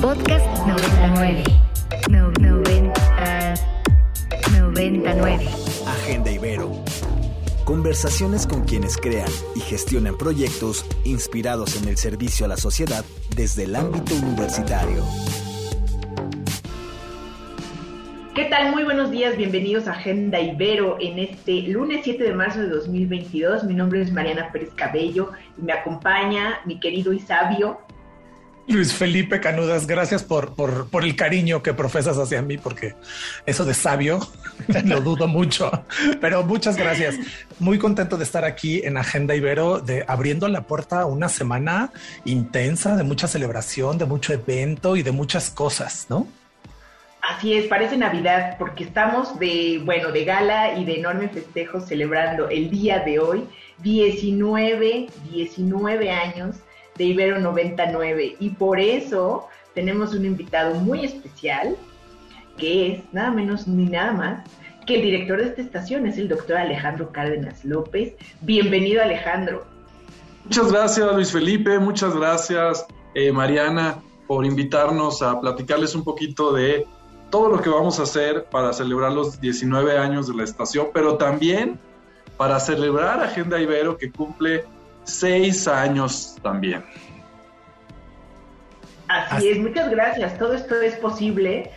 Podcast 99. No, 90, 99. Agenda Ibero. Conversaciones con quienes crean y gestionan proyectos inspirados en el servicio a la sociedad desde el ámbito universitario. ¿Qué tal? Muy buenos días, bienvenidos a Agenda Ibero en este lunes 7 de marzo de 2022. Mi nombre es Mariana Pérez Cabello y me acompaña mi querido y sabio Luis Felipe Canudas, gracias por, por, el cariño que profesas hacia mí, porque eso de sabio lo dudo mucho, pero muchas gracias. Muy contento de estar aquí en Agenda Ibero, de abriendo la puerta a una semana intensa de mucha celebración, de mucho evento y de muchas cosas, ¿no? Así es, parece Navidad, porque estamos de, bueno, de gala y de enorme festejo celebrando el día de hoy, 19, 19 años de Ibero 99 y por eso tenemos un invitado muy especial que es nada menos ni nada más que el director de esta estación, es el doctor Alejandro Cárdenas López. Bienvenido Alejandro. Muchas gracias Luis Felipe, muchas gracias eh, Mariana por invitarnos a platicarles un poquito de todo lo que vamos a hacer para celebrar los 19 años de la estación, pero también para celebrar Agenda Ibero que cumple seis años también. Así es, muchas gracias. Todo esto es posible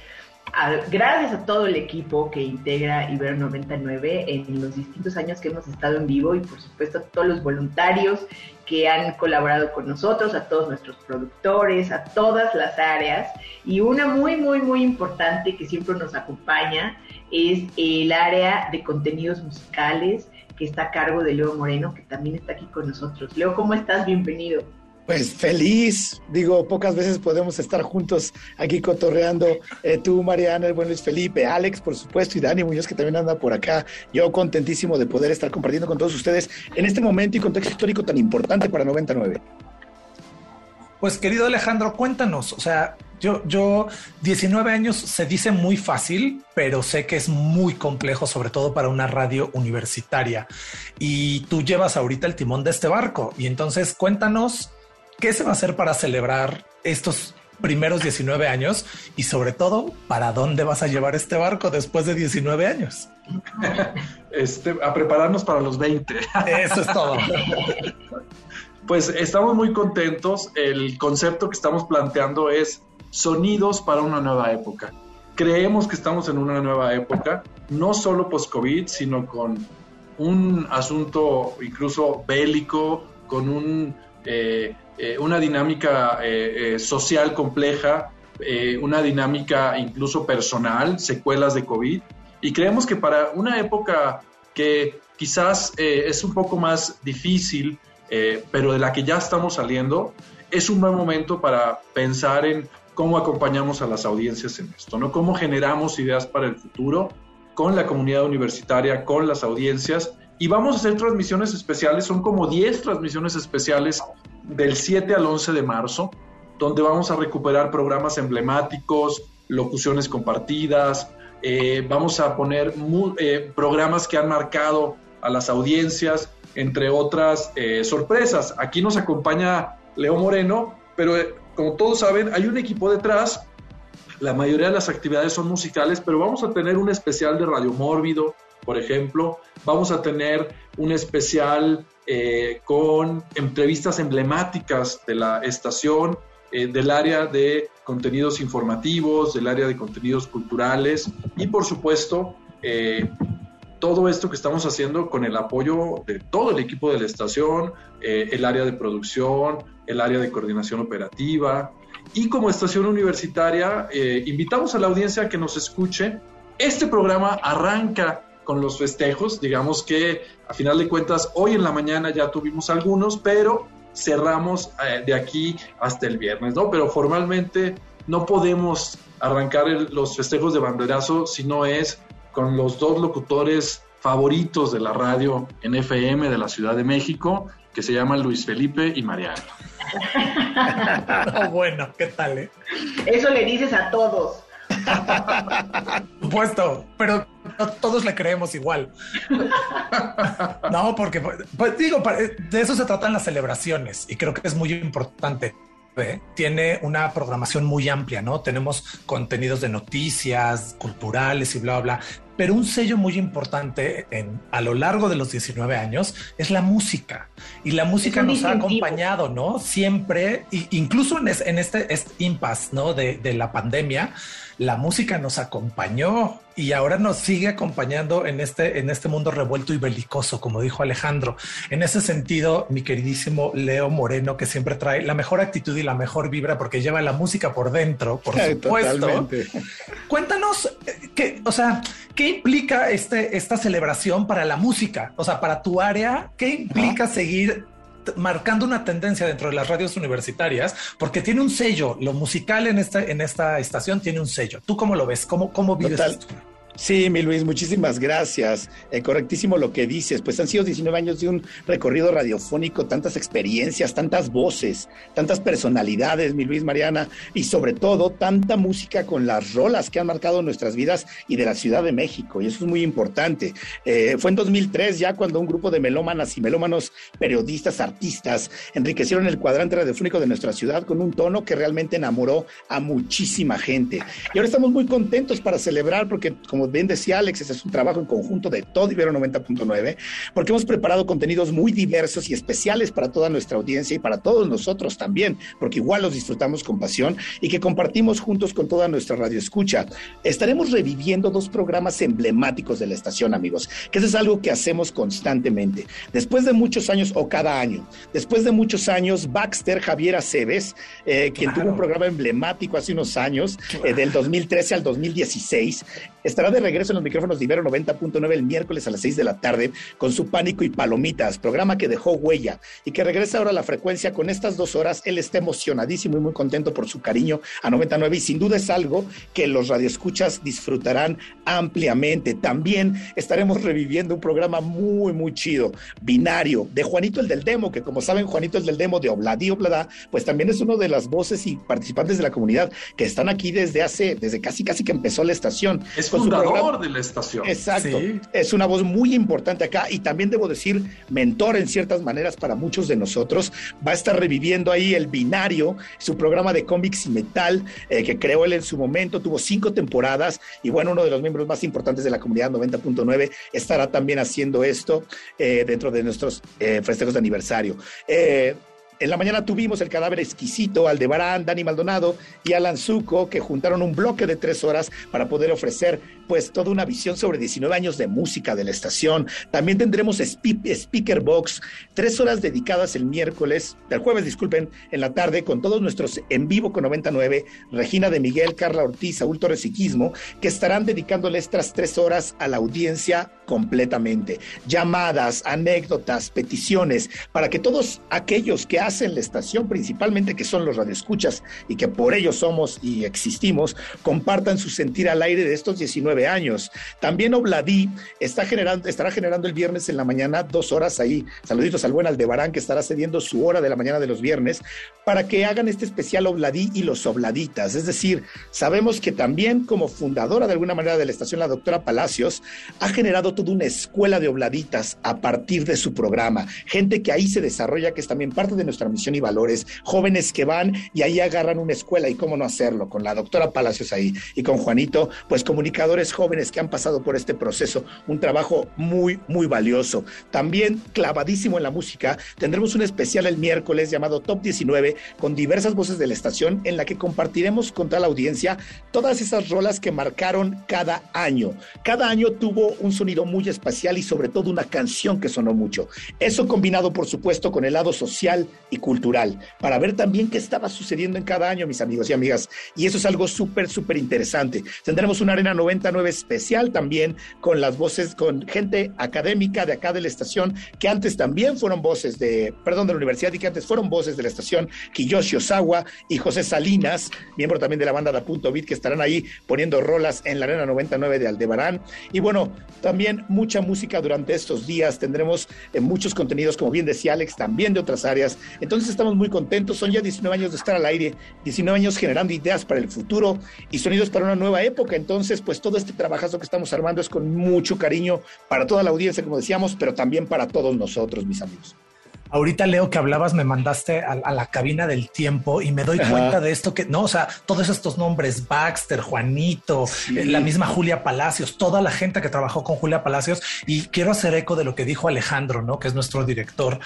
gracias a todo el equipo que integra Ibero 99 en los distintos años que hemos estado en vivo y por supuesto a todos los voluntarios que han colaborado con nosotros, a todos nuestros productores, a todas las áreas y una muy, muy, muy importante que siempre nos acompaña es el área de contenidos musicales que está a cargo de Leo Moreno, que también está aquí con nosotros. Leo, ¿cómo estás? Bienvenido. Pues feliz, digo, pocas veces podemos estar juntos aquí cotorreando. Eh, tú, Mariana, el buen Luis Felipe, Alex, por supuesto, y Dani Muñoz, que también anda por acá. Yo contentísimo de poder estar compartiendo con todos ustedes en este momento y contexto histórico tan importante para 99. Pues querido Alejandro, cuéntanos, o sea, yo, yo, 19 años se dice muy fácil, pero sé que es muy complejo, sobre todo para una radio universitaria. Y tú llevas ahorita el timón de este barco. Y entonces cuéntanos qué se va a hacer para celebrar estos primeros 19 años y sobre todo, ¿para dónde vas a llevar este barco después de 19 años? Este, a prepararnos para los 20. Eso es todo. Pues estamos muy contentos. El concepto que estamos planteando es sonidos para una nueva época. Creemos que estamos en una nueva época, no solo post-COVID, sino con un asunto incluso bélico, con un, eh, eh, una dinámica eh, social compleja, una dinámica incluso personal, secuelas de COVID. Y creemos que para una época que quizás es un poco más difícil, pero de la que ya estamos saliendo, es un buen momento para pensar en cómo acompañamos a las audiencias en esto, ¿no? Cómo generamos ideas para el futuro con la comunidad universitaria, con las audiencias. Y vamos a hacer transmisiones especiales, son como 10 transmisiones especiales del 7 al 11 de marzo, donde vamos a recuperar programas emblemáticos, locuciones compartidas, eh, vamos a poner eh, programas que han marcado a las audiencias, entre otras eh, sorpresas. Aquí nos acompaña Leo Moreno, pero como todos saben, hay un equipo detrás. La mayoría de las actividades son musicales, pero vamos a tener un especial de Radio Mórbido, por ejemplo. Vamos a tener un especial eh, con entrevistas emblemáticas de la estación, eh, del área de contenidos informativos, del área de contenidos culturales y, por supuesto, eh, todo esto que estamos haciendo con el apoyo de todo el equipo de la estación, el área de producción, el área de coordinación operativa. Y como estación universitaria, eh, invitamos a la audiencia a que nos escuche. Este programa arranca con los festejos, digamos que a final de cuentas hoy en la mañana ya tuvimos algunos, pero cerramos eh, de aquí hasta el viernes, ¿no? Pero formalmente no podemos arrancar los festejos de banderazo si no es con los dos locutores favoritos de la radio en FM de la Ciudad de México, que se llaman Luis Felipe y Mariano. oh, bueno, ¿qué tal? Eh? Eso le dices a todos. Supuesto, pero todos le creemos igual. no, porque pues, digo, de eso se tratan las celebraciones y creo que es muy importante. Tiene una programación muy amplia, ¿no? Tenemos contenidos de noticias, culturales y bla, bla, pero un sello muy importante en, a lo largo de los 19 años es la música. Y la música nos ha acompañado, ¿no? Siempre, incluso en, este, este impasse, ¿no? De, de la pandemia, la música nos acompañó y ahora nos sigue acompañando en este, en este mundo revuelto y belicoso, como dijo Alejandro. En ese sentido, mi queridísimo Leo Moreno, que siempre trae la mejor actitud y la mejor vibra porque lleva la música por dentro, por supuesto. Cuéntanos, eh, qué, o sea, ¿qué implica este, esta celebración para la música? O sea, para tu área, ¿qué implica seguir marcando una tendencia dentro de las radios universitarias, porque tiene un sello, lo musical en esta, en esta estación tiene un sello. ¿Tú cómo lo ves? ¿Cómo, cómo vives esto? Sí, mi Luis, muchísimas gracias. Eh, correctísimo lo que dices. Pues han sido 19 años de un recorrido radiofónico, tantas experiencias, tantas voces, tantas personalidades, mi Luis Mariana, y sobre todo tanta música con las rolas que han marcado nuestras vidas y de la Ciudad de México. Y eso es muy importante. Eh, fue en 2003 ya cuando un grupo de melómanas y melómanos, periodistas, artistas, enriquecieron el cuadrante radiofónico de nuestra ciudad con un tono que realmente enamoró a muchísima gente. Y ahora estamos muy contentos para celebrar porque, como como bien decía Alex, ese es un trabajo en conjunto de todo Ibero 90.9, porque hemos preparado contenidos muy diversos y especiales para toda nuestra audiencia y para todos nosotros también, porque igual los disfrutamos con pasión y que compartimos juntos con toda nuestra radio escucha. Estaremos reviviendo dos programas emblemáticos de la estación, amigos, que eso es algo que hacemos constantemente. Después de muchos años, o cada año, después de muchos años, Baxter Javier Aceves, eh, quien tuvo un programa emblemático hace unos años, eh, del 2013 al 2016, estará de regreso en los micrófonos de Ibero 90.9 el miércoles a las 6 de la tarde con su Pánico y Palomitas, programa que dejó huella y que regresa ahora a la frecuencia con estas dos horas. Él está emocionadísimo y muy contento por su cariño a 99 y sin duda es algo que los radioescuchas disfrutarán ampliamente. También estaremos reviviendo un programa muy, muy chido, binario, de Juanito el del Demo, que como saben, Juanito el del Demo de Obladi Oblada, pues también es uno de las voces y participantes de la comunidad que están aquí desde hace, desde casi, casi que empezó la estación. Es fundador de la estación. Exacto. Es una voz muy importante acá y también debo decir mentor en ciertas maneras para muchos de nosotros. Va a estar reviviendo ahí el binario, su programa de cómics y metal eh, que creó él en su momento. Tuvo cinco temporadas y bueno, uno de los miembros más importantes de la comunidad 90.9 estará también haciendo esto eh, dentro de nuestros eh, festejos de aniversario. En la mañana tuvimos el cadáver exquisito, Aldebarán, Dani Maldonado y Alan Zuko, que juntaron un bloque de tres horas para poder ofrecer pues toda una visión sobre 19 años de música de la estación. También tendremos Speaker Box, tres horas dedicadas el miércoles, el jueves, disculpen, en la tarde, con todos nuestros en vivo con 99, Regina de Miguel, Carla Ortiz, Saúl Torres que estarán dedicándole estas tres horas a la audiencia completamente. Llamadas, anécdotas, peticiones, para que todos aquellos que hacen la estación, principalmente que son los radioescuchas y que por ello somos y existimos, compartan su sentir al aire de estos 19 años. También Obladí está generando, estará generando el viernes en la mañana dos horas ahí. Saluditos al buen Aldebarán que estará cediendo su hora de la mañana de los viernes para que hagan este especial Obladí y los Obladitas. Es decir, sabemos que también como fundadora de alguna manera de la estación, la doctora Palacios, ha generado de una escuela de obladitas a partir de su programa. Gente que ahí se desarrolla, que es también parte de nuestra misión y valores. Jóvenes que van y ahí agarran una escuela y cómo no hacerlo, con la doctora Palacios ahí y con Juanito, pues comunicadores jóvenes que han pasado por este proceso. Un trabajo muy, muy valioso. También clavadísimo en la música, tendremos un especial el miércoles llamado Top 19 con diversas voces de la estación en la que compartiremos con toda la audiencia todas esas rolas que marcaron cada año. Cada año tuvo un sonido muy espacial y sobre todo una canción que sonó mucho. Eso combinado, por supuesto, con el lado social y cultural, para ver también qué estaba sucediendo en cada año, mis amigos y amigas. Y eso es algo súper, súper interesante. Tendremos una Arena 99 especial también con las voces, con gente académica de acá de la estación, que antes también fueron voces de, perdón, de la universidad y que antes fueron voces de la estación, Kiyoshi Osawa y José Salinas, miembro también de la banda Da Punto Beat, que estarán ahí poniendo rolas en la Arena 99 de Aldebarán. Y bueno, también mucha música durante estos días, tendremos eh, muchos contenidos, como bien decía Alex, también de otras áreas. Entonces estamos muy contentos, son ya 19 años de estar al aire, 19 años generando ideas para el futuro y sonidos para una nueva época. Entonces, pues todo este trabajazo que estamos armando es con mucho cariño para toda la audiencia, como decíamos, pero también para todos nosotros, mis amigos. Ahorita Leo que hablabas, me mandaste a, la cabina del tiempo y me doy cuenta de esto que no, o sea, todos estos nombres, Baxter, Juanito, eh, la misma Julia Palacios, toda la gente que trabajó con Julia Palacios y quiero hacer eco de lo que dijo Alejandro, ¿no? Que es nuestro director.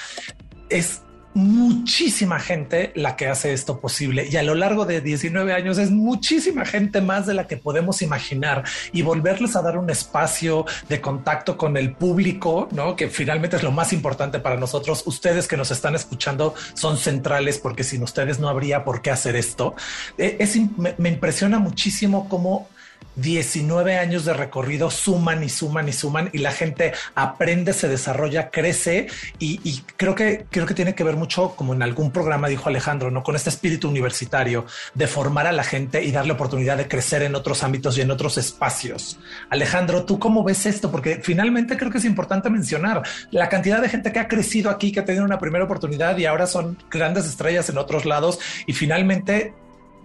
Es muchísima gente la que hace esto posible y a lo largo de 19 años es muchísima gente más de la que podemos imaginar y volverles a dar un espacio de contacto con el público, ¿no? Que finalmente es lo más importante para nosotros. Ustedes que nos están escuchando son centrales porque sin ustedes no habría por qué hacer esto. Eh, es, me, me impresiona muchísimo cómo 19 años de recorrido suman y suman y suman y la gente aprende, se desarrolla, crece y, creo que creo que tiene que ver mucho, como en algún programa dijo Alejandro, no con este espíritu universitario de formar a la gente y darle oportunidad de crecer en otros ámbitos y en otros espacios. Alejandro, ¿tú cómo ves esto? Porque finalmente creo que es importante mencionar la cantidad de gente que ha crecido aquí, que ha tenido una primera oportunidad y ahora son grandes estrellas en otros lados y finalmente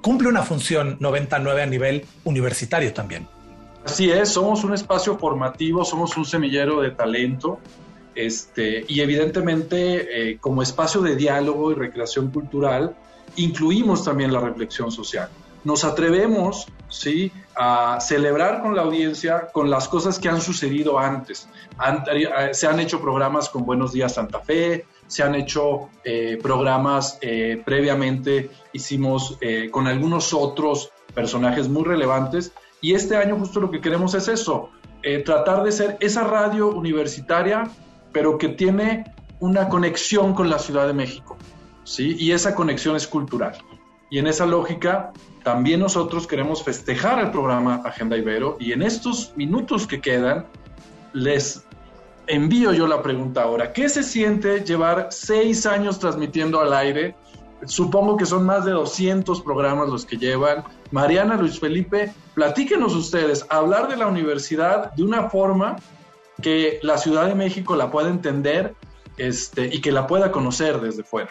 cumple una función 99 a nivel universitario también. Así es, somos un espacio formativo, somos un semillero de talento este, y evidentemente eh, como espacio de diálogo y recreación cultural incluimos también la reflexión social. Nos atrevemos ¿sí? a celebrar con la audiencia con las cosas que han sucedido antes. Eh, se han hecho programas con Buenos Días Santa Fe, se han hecho eh, programas eh, previamente, hicimos eh, con algunos otros personajes muy relevantes y este año justo lo que queremos es eso, tratar de ser esa radio universitaria, pero que tiene una conexión con la Ciudad de México, ¿sí? Y esa conexión es cultural. Y en esa lógica, también nosotros queremos festejar el programa Agenda Ibero y en estos minutos que quedan, les envío yo la pregunta ahora. ¿Qué se siente llevar seis años transmitiendo al aire? Supongo que son más de 200 programas los que llevan. Mariana, Luis Felipe, platíquenos ustedes, hablar de la universidad de una forma que la Ciudad de México la pueda entender este, y que la pueda conocer desde fuera.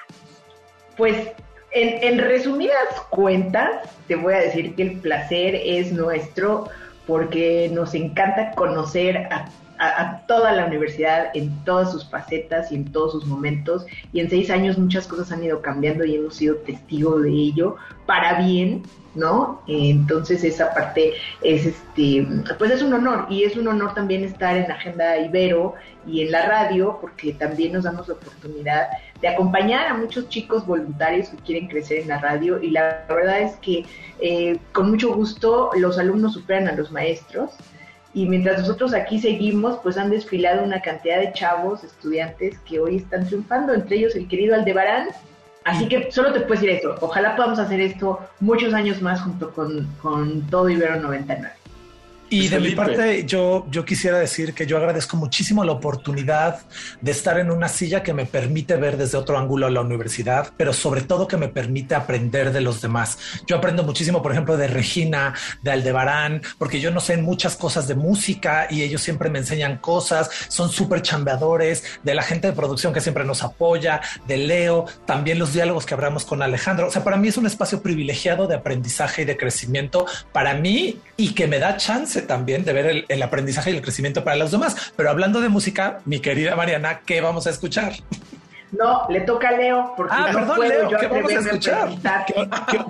Pues en, en resumidas cuentas, te voy a decir que el placer es nuestro porque nos encanta conocer a a, toda la universidad en todas sus facetas y en todos sus momentos. Y en seis años muchas cosas han ido cambiando y hemos sido testigos de ello para bien, ¿no? Entonces esa parte es este, pues es un honor y es un honor también estar en Agenda Ibero y en la radio porque también nos damos la oportunidad de acompañar a muchos chicos voluntarios que quieren crecer en la radio y la verdad es que eh, con mucho gusto los alumnos superan a los maestros y mientras nosotros aquí seguimos, pues han desfilado una cantidad de chavos, estudiantes que hoy están triunfando, entre ellos el querido Aldebarán. Así que solo te puedo decir eso, ojalá podamos hacer esto muchos años más junto con, con todo Ibero 99. Y de mi parte, yo, yo quisiera decir que yo agradezco muchísimo la oportunidad de estar en una silla que me permite ver desde otro ángulo la universidad, pero sobre todo que me permite aprender de los demás. Yo aprendo muchísimo, por ejemplo, de Regina, de Aldebarán, porque yo no sé muchas cosas de música y ellos siempre me enseñan cosas, son súper chambeadores, de la gente de producción que siempre nos apoya, de Leo, también los diálogos que hablamos con Alejandro. O sea, para mí es un espacio privilegiado de aprendizaje y de crecimiento para mí y que me da chance también de ver el, aprendizaje y el crecimiento para los demás. Pero hablando de música, mi querida Mariana, ¿qué vamos a escuchar? No, le toca a Leo. Porque ah, perdón, Leo, ¿qué vamos a escuchar?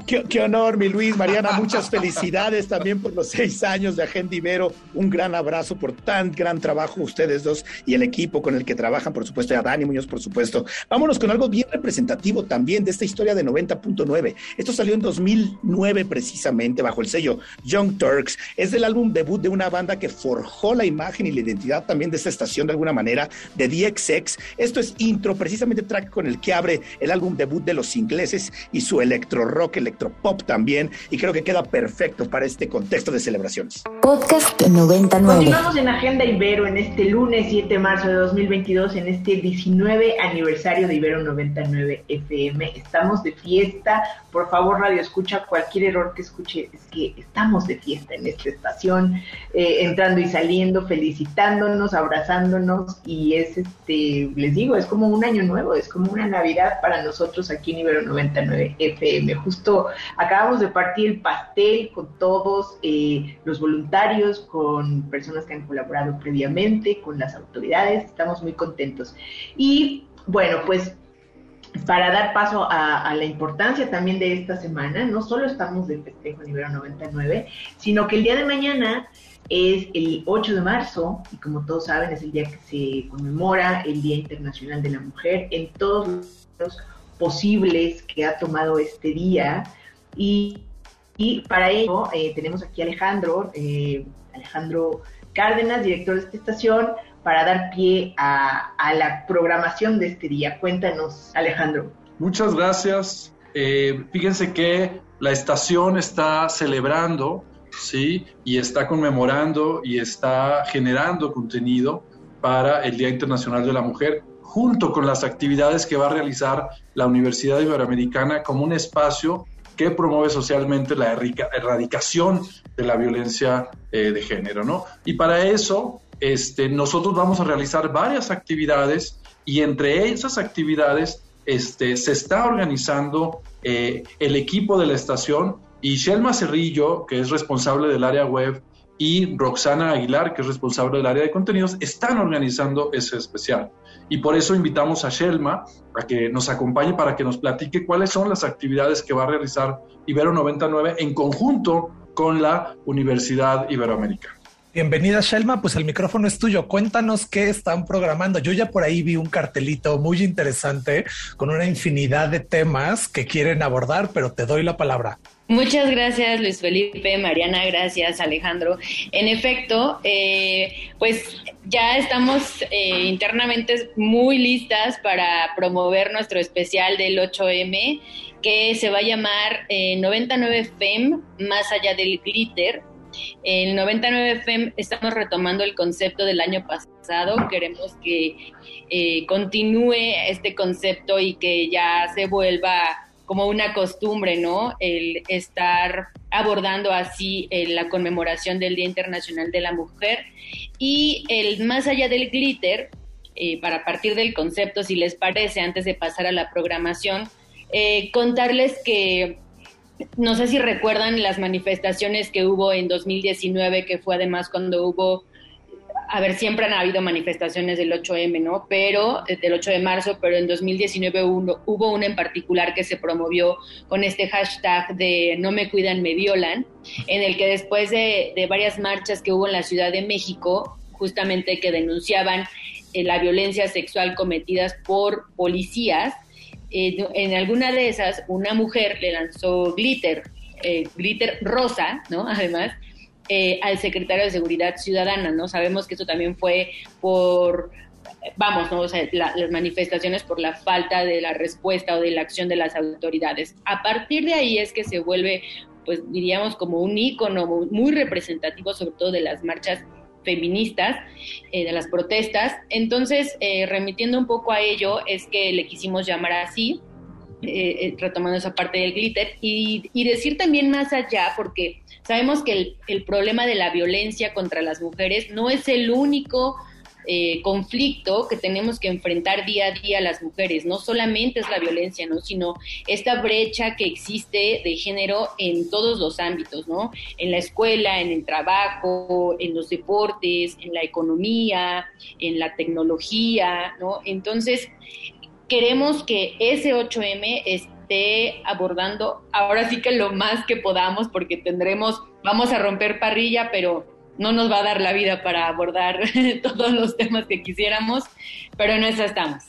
Qué, honor, mi Luis, Mariana, muchas felicidades también por los seis años de Agenda Ibero. Un gran abrazo por tan gran trabajo ustedes dos y el equipo con el que trabajan, por supuesto, y a Dani Muñoz, por supuesto. Vámonos con algo bien representativo también de esta historia de 90.9. Esto salió en 2009 precisamente bajo el sello Young Turks. Es del álbum debut de una banda que forjó la imagen y la identidad también de esta estación de alguna manera, de DXX. Esto es intro precisamente track con el que abre el álbum debut de los ingleses y su electro rock, electro pop también, y creo que queda perfecto para este contexto de celebraciones. Podcast 99. Continuamos en Agenda Ibero en este lunes 7 de marzo de 2022, en este 19 aniversario de Ibero 99 FM. Estamos de fiesta. Por favor, radio, escucha cualquier error que escuche. Es que estamos de fiesta en esta estación, eh, entrando y saliendo, felicitándonos, abrazándonos, y es este, les digo, es como un año nuevo es como una Navidad para nosotros aquí en Ibero 99 FM. Justo acabamos de partir el pastel con todos eh, los voluntarios, con personas que han colaborado previamente, con las autoridades, estamos muy contentos. Y bueno, pues para dar paso a, la importancia también de esta semana, no solo estamos de festejo en Ibero 99, sino que el día de mañana es el 8 de marzo y como todos saben es el día que se conmemora el Día Internacional de la Mujer en todos los posibles que ha tomado este día y, para ello eh, tenemos aquí a Alejandro, eh, Alejandro Cárdenas, director de esta estación, para dar pie a, la programación de este día. Cuéntanos, Alejandro. Muchas gracias. Eh, fíjense que la estación está celebrando, ¿sí? Y está conmemorando y está generando contenido para el Día Internacional de la Mujer, junto con las actividades que va a realizar la Universidad Iberoamericana como un espacio que promueve socialmente la erradicación de la violencia eh, de género, ¿no? Y para eso este, nosotros vamos a realizar varias actividades y entre esas actividades este, se está organizando eh, el equipo de la estación y Shelma Cerrillo, que es responsable del área web, y Roxana Aguilar, que es responsable del área de contenidos, están organizando ese especial. Y por eso invitamos a Shelma a que nos acompañe para que nos platique cuáles son las actividades que va a realizar Ibero 99 en conjunto con la Universidad Iberoamericana. Bienvenida, Shelma. Pues el micrófono es tuyo. Cuéntanos qué están programando. Yo ya por ahí vi un cartelito muy interesante con una infinidad de temas que quieren abordar, pero te doy la palabra. Muchas gracias, Luis Felipe, Mariana, gracias, Alejandro. En efecto, eh, pues ya estamos eh, internamente muy listas para promover nuestro especial del 8M, que se va a llamar 99 eh, FEM, más allá del glitter el 99 FEM estamos retomando el concepto del año pasado, queremos que eh, continúe este concepto y que ya se vuelva como una costumbre, ¿no? El estar abordando así eh, la conmemoración del Día Internacional de la Mujer y el más allá del glitter, eh, para partir del concepto, si les parece, antes de pasar a la programación, contarles que no sé si recuerdan las manifestaciones que hubo en 2019, que fue además cuando hubo, a ver, siempre han habido manifestaciones del 8M, ¿no? Pero, eh, del 8 de marzo, pero en 2019 hubo, hubo una en particular que se promovió con este hashtag de no me cuidan, me violan, en el que después de, varias marchas que hubo en la Ciudad de México, justamente que denunciaban eh, la violencia sexual cometidas por policías, en alguna de esas una mujer le lanzó glitter, eh, glitter rosa, ¿no? Además, eh, al secretario de Seguridad Ciudadana, ¿no? Sabemos que eso también fue por, vamos, ¿no? O sea, las manifestaciones por la falta de la respuesta o de la acción de las autoridades. A partir de ahí es que se vuelve, pues diríamos, como un ícono muy representativo, sobre todo de las marchas feministas, eh, de las protestas. Entonces, eh, remitiendo un poco a ello, es que le quisimos llamar así, eh, retomando esa parte del glitter, y, y, decir también más allá, porque sabemos que el, el problema de la violencia contra las mujeres no es el único eh, conflicto que tenemos que enfrentar día a día las mujeres. No solamente es la violencia, ¿no? Sino esta brecha que existe de género en todos los ámbitos, ¿no? En la escuela, en el trabajo, en los deportes, en la economía, en la tecnología, ¿no? Entonces, queremos que ese 8M esté abordando ahora sí que lo más que podamos porque tendremos, vamos a romper parrilla, pero no nos va a dar la vida para abordar todos los temas que quisiéramos, pero en eso estamos.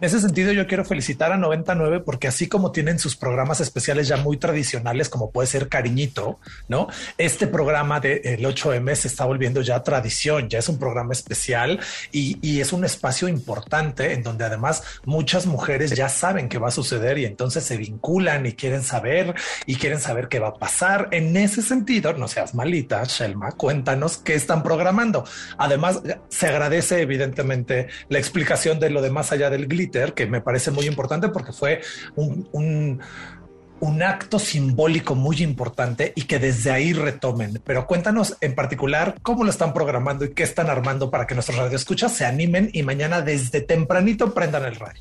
En ese sentido, yo quiero felicitar a 99 porque así como tienen sus programas especiales ya muy tradicionales, como puede ser Cariñito, ¿no? Este programa del 8M se está volviendo ya tradición, ya es un programa especial y, y, es un espacio importante en donde además muchas mujeres ya saben qué va a suceder y entonces se vinculan y quieren saber y quieren saber qué va a pasar. En ese sentido, no seas malita, Shelma, cuéntanos qué están programando. Además, se agradece evidentemente la explicación de lo de más allá del que me parece muy importante porque fue un, acto simbólico muy importante y que desde ahí retomen. Pero cuéntanos en particular cómo lo están programando y qué están armando para que nuestros radioescuchas se animen y mañana desde tempranito prendan el radio.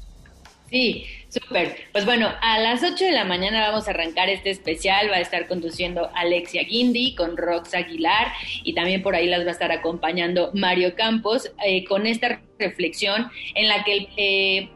Sí, súper. Pues bueno, a las 8 de la mañana vamos a arrancar este especial. Va a estar conduciendo Alexia Guindy con Rox Aguilar y también por ahí las va a estar acompañando Mario Campos eh, con esta reflexión en la que eh,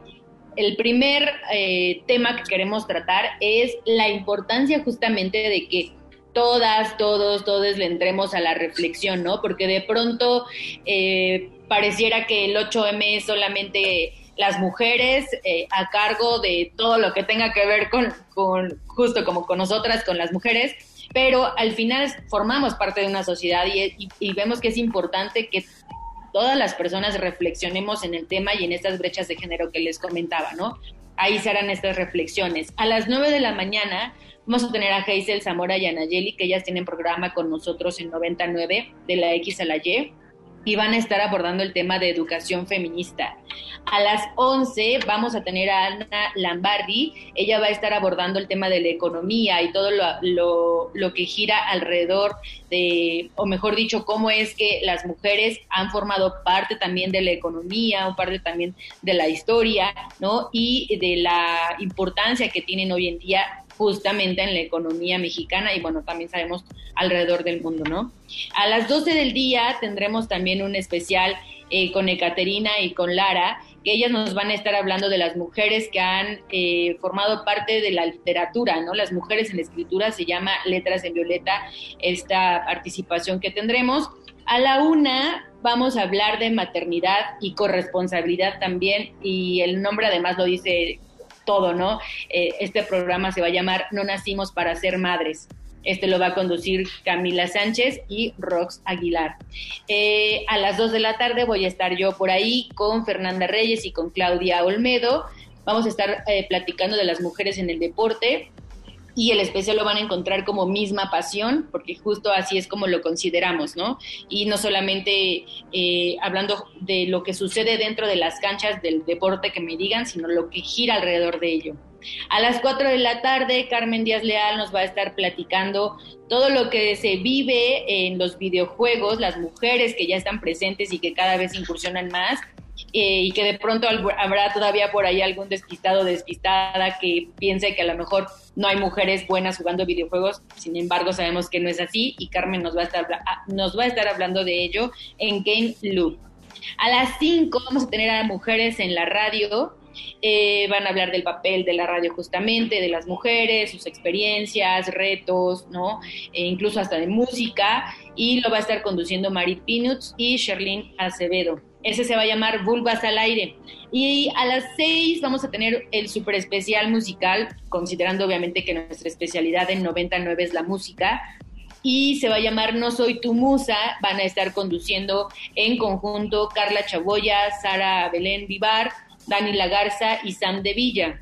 el primer eh, tema que queremos tratar es la importancia justamente de que todas, todos, todos le entremos a la reflexión, ¿no? Porque de pronto eh, pareciera que el 8M es solamente las mujeres eh, a cargo de todo lo que tenga que ver con, con, justo como con nosotras, con las mujeres, pero al final formamos parte de una sociedad y, y vemos que es importante que todas las personas reflexionemos en el tema y en estas brechas de género que les comentaba, ¿no? Ahí se harán estas reflexiones. A las 9 de la mañana vamos a tener a Hazel Zamora y a Nayeli, que ellas tienen programa con nosotros en 99 de la X a la Y y van a estar abordando el tema de educación feminista. A las 11 vamos a tener a Ana Lambardi, ella va a estar abordando el tema de la economía y todo lo, lo, que gira alrededor de, o mejor dicho, cómo es que las mujeres han formado parte también de la economía, o parte también de la historia, ¿no? Y de la importancia que tienen hoy en día justamente en la economía mexicana y bueno, también sabemos alrededor del mundo, ¿no? A las 12 del día tendremos también un especial eh, con Ekaterina y con Lara, que ellas nos van a estar hablando de las mujeres que han eh, formado parte de la literatura, ¿no? Las mujeres en la escritura se llama Letras en Violeta, esta participación que tendremos. A la una vamos a hablar de maternidad y corresponsabilidad también, y el nombre además lo dice todo, ¿no? Eh, este programa se va a llamar No Nacimos para Ser Madres. Este lo va a conducir Camila Sánchez y Rox Aguilar. Eh, a las 2 de la tarde voy a estar yo por ahí con Fernanda Reyes y con Claudia Olmedo. Vamos a estar eh, platicando de las mujeres en el deporte y el especial lo van a encontrar como misma pasión, porque justo así es como lo consideramos, ¿no? Y no solamente eh, hablando de lo que sucede dentro de las canchas del deporte que me digan, sino lo que gira alrededor de ello. A las 4 de la tarde, Carmen Díaz Leal nos va a estar platicando todo lo que se vive en los videojuegos, las mujeres que ya están presentes y que cada vez incursionan más, y que de pronto habrá todavía por ahí algún despistado despistada que piense que a lo mejor no hay mujeres buenas jugando videojuegos, sin embargo sabemos que no es así y Carmen nos va a estar, nos va a estar hablando de ello en Game Loop. A las 5 vamos a tener a mujeres en la radio, eh, van a hablar del papel de la radio justamente, de las mujeres, sus experiencias, retos, ¿no? E incluso hasta de música, y lo va a estar conduciendo Mari Pinuts y Sherlyn Acevedo. Ese se va a llamar Vulvas al aire. Y a las seis vamos a tener el super especial musical, considerando obviamente que nuestra especialidad en 99 es la música. Y se va a llamar No Soy Tu Musa. Van a estar conduciendo en conjunto Carla Chaboya, Sara Belén Vivar, Dani Lagarza y Sam de Villa.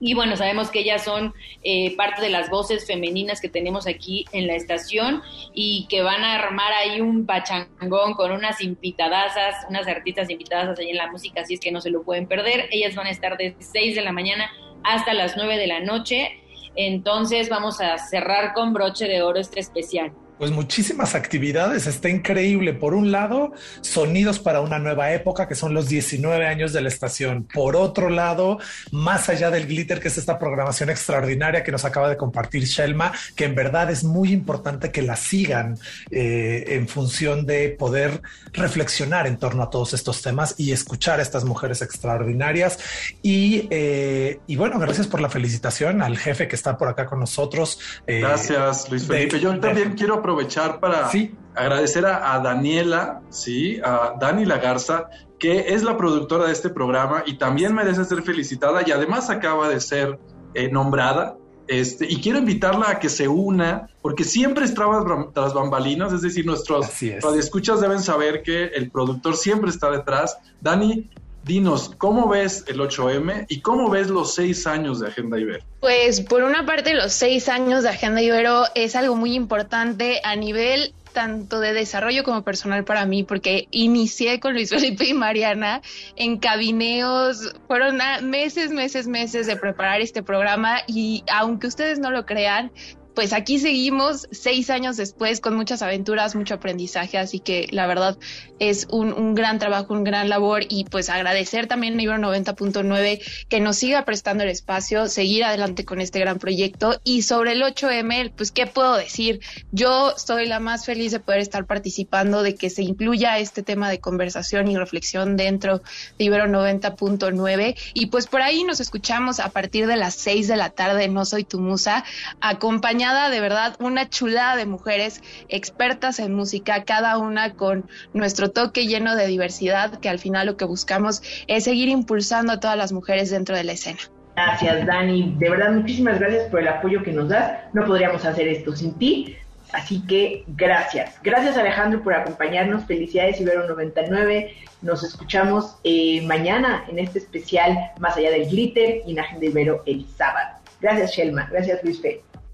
Y bueno, sabemos que ellas son eh, parte de las voces femeninas que tenemos aquí en la estación y que van a armar ahí un pachangón con unas invitadasas, unas artistas invitadas ahí en la música, así es que no se lo pueden perder. Ellas van a estar desde 6 de la mañana hasta las 9 de la noche. Entonces vamos a cerrar con broche de oro este especial. Pues muchísimas actividades, está increíble. Por un lado, sonidos para una nueva época, que son los 19 años de la estación. Por otro lado, más allá del glitter, que es esta programación extraordinaria que nos acaba de compartir Shelma, que en verdad es muy importante que la sigan eh, en función de poder reflexionar en torno a todos estos temas y escuchar a estas mujeres extraordinarias. Y, eh, y bueno, gracias por la felicitación al jefe que está por acá con nosotros. Eh, gracias, Luis Felipe. Yo también quiero aprovechar para agradecer a, Daniela, sí, a Dani Lagarza, que es la productora de este programa y también merece ser felicitada y además acaba de ser eh, nombrada. Este, y quiero invitarla a que se una, porque siempre estaba tras bambalinas, es decir, nuestros radioescuchas deben saber que el productor siempre está detrás. Dani, Dinos, ¿cómo ves el 8M y cómo ves los seis años de Agenda Ibero? Pues por una parte los seis años de Agenda Ibero es algo muy importante a nivel tanto de desarrollo como personal para mí, porque inicié con Luis Felipe y Mariana en cabineos, fueron meses, meses, meses de preparar este programa y aunque ustedes no lo crean, pues aquí seguimos seis años después con muchas aventuras, mucho aprendizaje, así que la verdad es un, gran trabajo, un gran labor y pues agradecer también a Ibero 90.9 que nos siga prestando el espacio, seguir adelante con este gran proyecto y sobre el 8M, pues qué puedo decir, yo soy la más feliz de poder estar participando, de que se incluya este tema de conversación y reflexión dentro de Ibero 90.9 y pues por ahí nos escuchamos a partir de las 6 de la tarde, No Soy Tu Musa, acompañada de verdad una chulada de mujeres expertas en música, cada una con nuestro toque lleno de diversidad, que al final lo que buscamos es seguir impulsando a todas las mujeres dentro de la escena. Gracias, Dani. De verdad, muchísimas gracias por el apoyo que nos das. No podríamos hacer esto sin ti. Así que gracias. Gracias Alejandro por acompañarnos. Felicidades Ibero 99. Nos escuchamos eh, mañana en este especial Más allá del glitter y en Agenda Ibero el sábado. Gracias Shelma. Gracias Luis Fe.